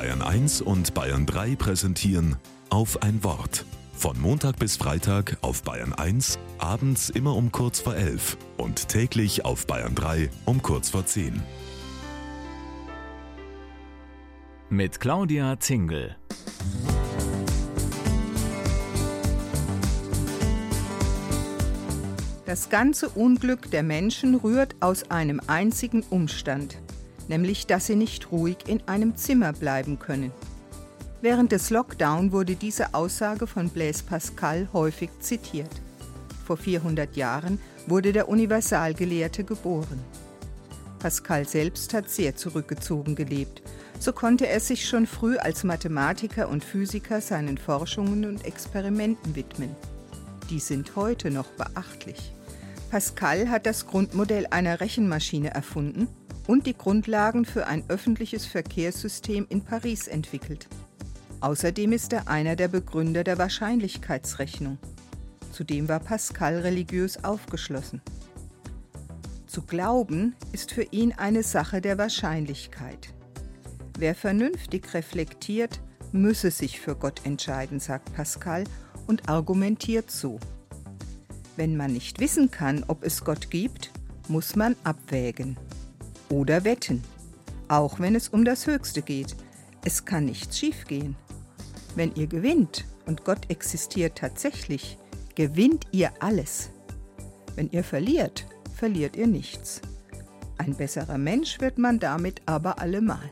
Bayern 1 und Bayern 3 präsentieren auf ein Wort. Von Montag bis Freitag auf Bayern 1, abends immer um kurz vor 11 und täglich auf Bayern 3 um kurz vor 10. Mit Claudia Zingel. Das ganze Unglück der Menschen rührt aus einem einzigen Umstand, nämlich dass sie nicht ruhig in einem Zimmer bleiben können. Während des Lockdown wurde diese Aussage von Blaise Pascal häufig zitiert. Vor 400 Jahren wurde der Universalgelehrte geboren. Pascal selbst hat sehr zurückgezogen gelebt. So konnte er sich schon früh als Mathematiker und Physiker seinen Forschungen und Experimenten widmen. Die sind heute noch beachtlich. Pascal hat das Grundmodell einer Rechenmaschine erfunden und die Grundlagen für ein öffentliches Verkehrssystem in Paris entwickelt. Außerdem ist er einer der Begründer der Wahrscheinlichkeitsrechnung. Zudem war Pascal religiös aufgeschlossen. Zu glauben ist für ihn eine Sache der Wahrscheinlichkeit. Wer vernünftig reflektiert, müsse sich für Gott entscheiden, sagt Pascal und argumentiert so. Wenn man nicht wissen kann, ob es Gott gibt, muss man abwägen. Oder wetten. Auch wenn es um das Höchste geht. Es kann nichts schiefgehen. Wenn ihr gewinnt und Gott existiert tatsächlich, gewinnt ihr alles. Wenn ihr verliert, verliert ihr nichts. Ein besserer Mensch wird man damit aber allemal.